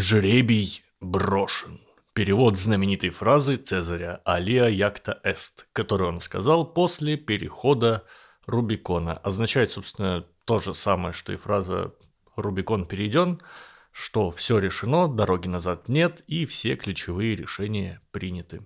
Жребий брошен. Перевод знаменитой фразы Цезаря «Алия якта эст», которую он сказал после перехода Рубикона. Означает, собственно, то же самое, что и фраза «Рубикон перейден», что все решено, дороги назад нет и все ключевые решения приняты.